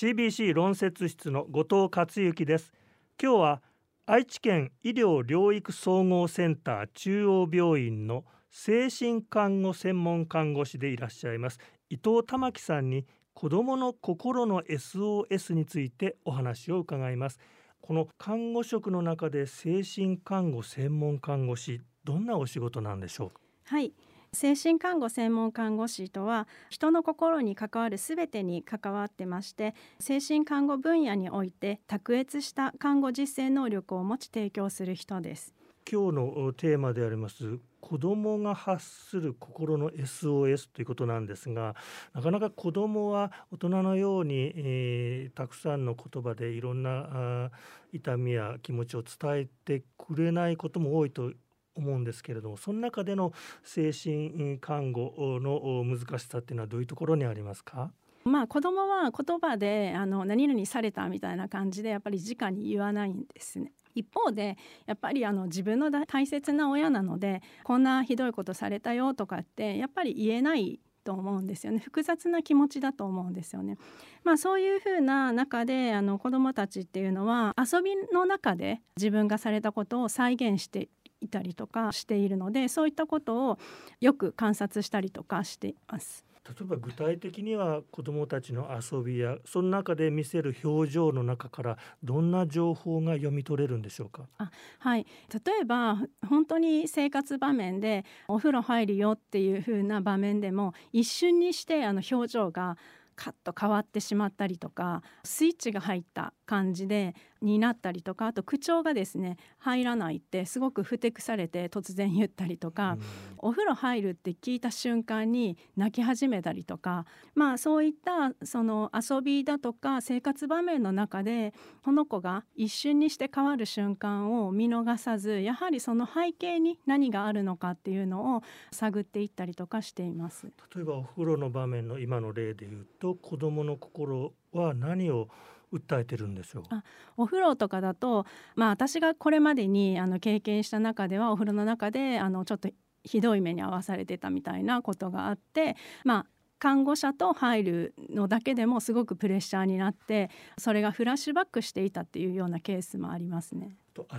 CBC 論説室の後藤克之です。今日は愛知県医療療育総合センター中央病院の精神看護専門看護師でいらっしゃいます伊藤玉樹さんに子どもの心の SOS についてお話を伺います。この看護職の中で精神看護専門看護師どんなお仕事なんでしょう？はい。精神看護専門看護師とは人の心に関わるすべてに関わってまして精神看護分野において卓越した看護実践能力を持ち提供する人です。今日のテーマであります子どもが発する心の SOS ということなんですがなかなか子どもは大人のように、えー、たくさんの言葉でいろんな痛みや気持ちを伝えてくれないことも多いと思うんですけれどもその中での精神看護の難しさっていうのはどういうところにありますか？まあ子供は言葉であの何々されたみたいな感じでやっぱり直に言わないんですね。一方でやっぱりあの自分の大切な親なのでこんなひどいことされたよとかってやっぱり言えないと思うんですよね複雑な気持ちだと思うんですよね。まあ、そういうふうな中であの子どもたちっていうのは遊びの中で自分がされたことを再現していたりとかしているのでそういったことをよく観察したりとかしています。例えば具体的には子どもたちの遊びやその中で見せる表情の中からどんな情報が読み取れるんでしょうか？あはい例えば本当に生活場面でお風呂入るよっていう風な場面でも一瞬にしてあの表情がカッと変わってしまったりとかスイッチが入った感じでになったりとかあと口調がですね入らないってすごくふてくされて突然言ったりとか、うん、お風呂入るって聞いた瞬間に泣き始めたりとかまあそういったその遊びだとか生活場面の中でこの子が一瞬にして変わる瞬間を見逃さずやはりその背景に何があるのかっていうのを探っていったりとかしています。例えばお風呂の場面の今の例で言うと子どもの心は何を訴えてるんですよあお風呂とかだと、まあ、私がこれまでにあの経験した中ではお風呂の中であのちょっとひどい目に遭わされてたみたいなことがあってまあ看護者と入るのだけでもすごくプレッシャーになってそれがフラッシュバックしていたっていうようなケースもありますね。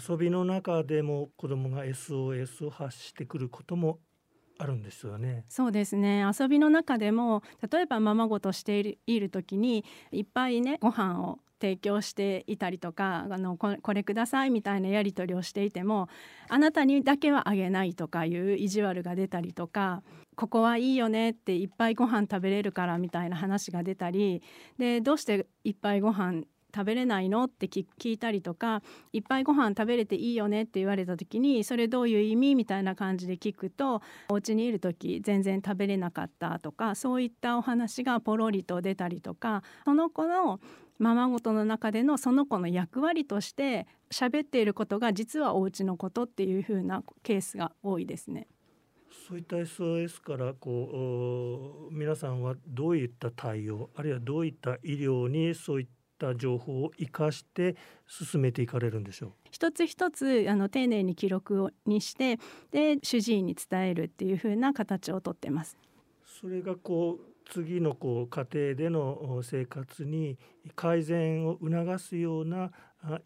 遊びの中でも子どもが SOS を発してくることもあるんですよね。そうですね。遊びの中でも例えばままごとしているいる時にいっぱいねご飯を提供していたりとかあのこれくださいみたいなやり取りをしていてもあなたにだけはあげないとかいう意地悪が出たりとかここはいいよねっていっぱいご飯食べれるからみたいな話が出たりでどうしていっぱいご飯食べれないの？って聞いたりとかいっぱいご飯食べれていいよね？って言われた時にそれどういう意味？みたいな感じで聞くとお家にいる時全然食べれなかったとかそういったお話がポロリと出たりとかその子のままごとの中でのその子の役割として喋っていることが実はお家のことっていう風なケースが多いですね。そういった SOS からこう皆さんはどういった対応あるいはどういった医療にそういったった情報を生かして進めていかれるんでしょう一つ一つあの丁寧に記録をにしてで主治医に伝えるっていう風な形をとってます。それがこう次のこう家庭での生活に改善を促すような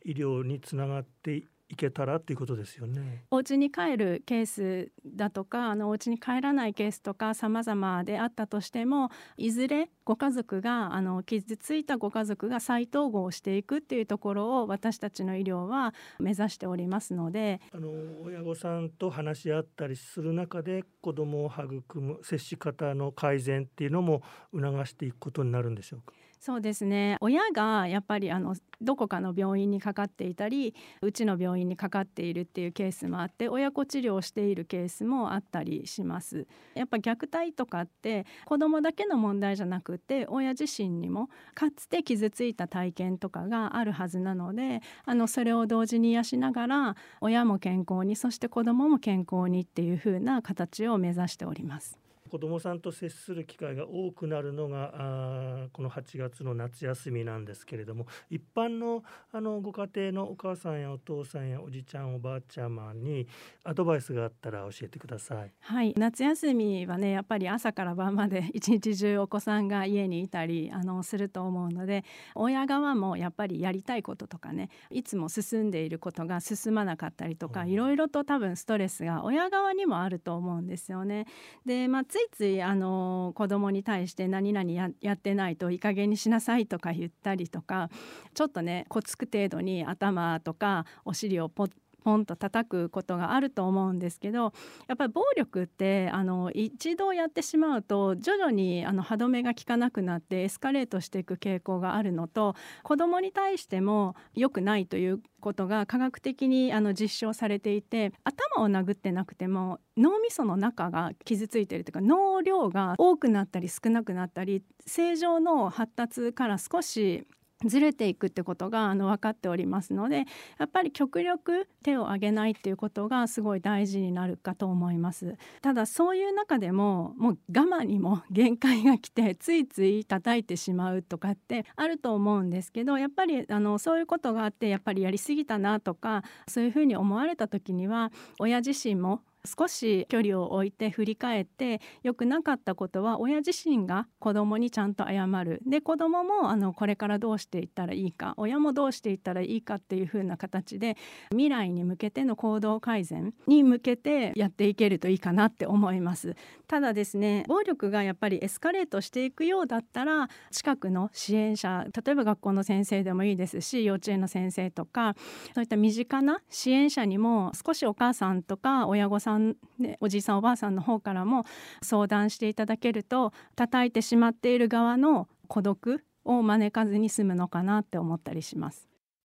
医療につながっていけたらっていうことですよね。お家に帰るケースだとかあのお家に帰らないケースとか様々であったとしてもいずれご家族があの傷ついたご家族が再統合していくっていうところを私たちの医療は目指しておりますのであの親御さんと話し合ったりする中で子どもを育む接し方の改善っていうのも促していくことになるんでしょうか？そうですね。親がやっぱりあのどこかの病院にかかっていたりうちの病院にかかっているっていうケースもあって親子治療をしているケースもあったりします。やっぱ虐待とかって子供だけの問題じゃなくて親自身にもかつて傷ついた体験とかがあるはずなのであのそれを同時に養しながら親も健康にそして子供も健康にっていう風な形を目指しております。子どもさんと接する機会が多くなるのがあこの8月の夏休みなんですけれども一般のあのご家庭のお母さんやお父さんやおじちゃんおばあちゃまにアドバイスがあったら教えてください。はい夏休みはねやっぱり朝から晩まで 一日中お子さんが家にいたりあのすると思うので親側もやっぱりやりたいこととかねいつも進んでいることが進まなかったりとかいろいろと多分ストレスが親側にもあると思うんですよね。で、まあ、ついついあの子供に対して何々ややってないといい加減にしなさいとか言ったりとかちょっとねこつく程度に頭とかお尻をポッポンと叩くことがあると思うんですけどやっぱり暴力ってあの一度やってしまうと徐々にあの歯止めが効かなくなってエスカレートしていく傾向があるのと子どもに対しても良くないということが科学的にあの実証されていて頭を殴ってなくても脳みその中が傷ついてるというか脳量が多くなったり少なくなったり正常の発達から少しずれていくってことがあの分かっておりますのでやっぱり極力手を挙げないっていうことがすごい大事になるかと思います。ただそういう中でももう我慢にも限界が来てついつい叩いてしまうとかってあると思うんですけどやっぱりあのそういうことがあってやっぱりやりすぎたなとかそういうふうに思われた時には親自身も少し距離を置いて振り返って良くなかったことは親自身が子供にちゃんと謝る。で子供もあのこれからどうしていったらいいか親もどうしていったらいいかっていう風な形で未来に向けての行動改善に向けてやっていけるといいかなって思います。ただですね暴力がやっぱりエスカレートしていくようだったら近くの支援者例えば学校の先生でもいいですし幼稚園の先生とかそういった身近な支援者にも少しお母さんとか親御さんさんねおじいさんおばあさんの方からも相談していただけると叩いてしまっている側の孤独を招かずに済むのかなって思ったりします。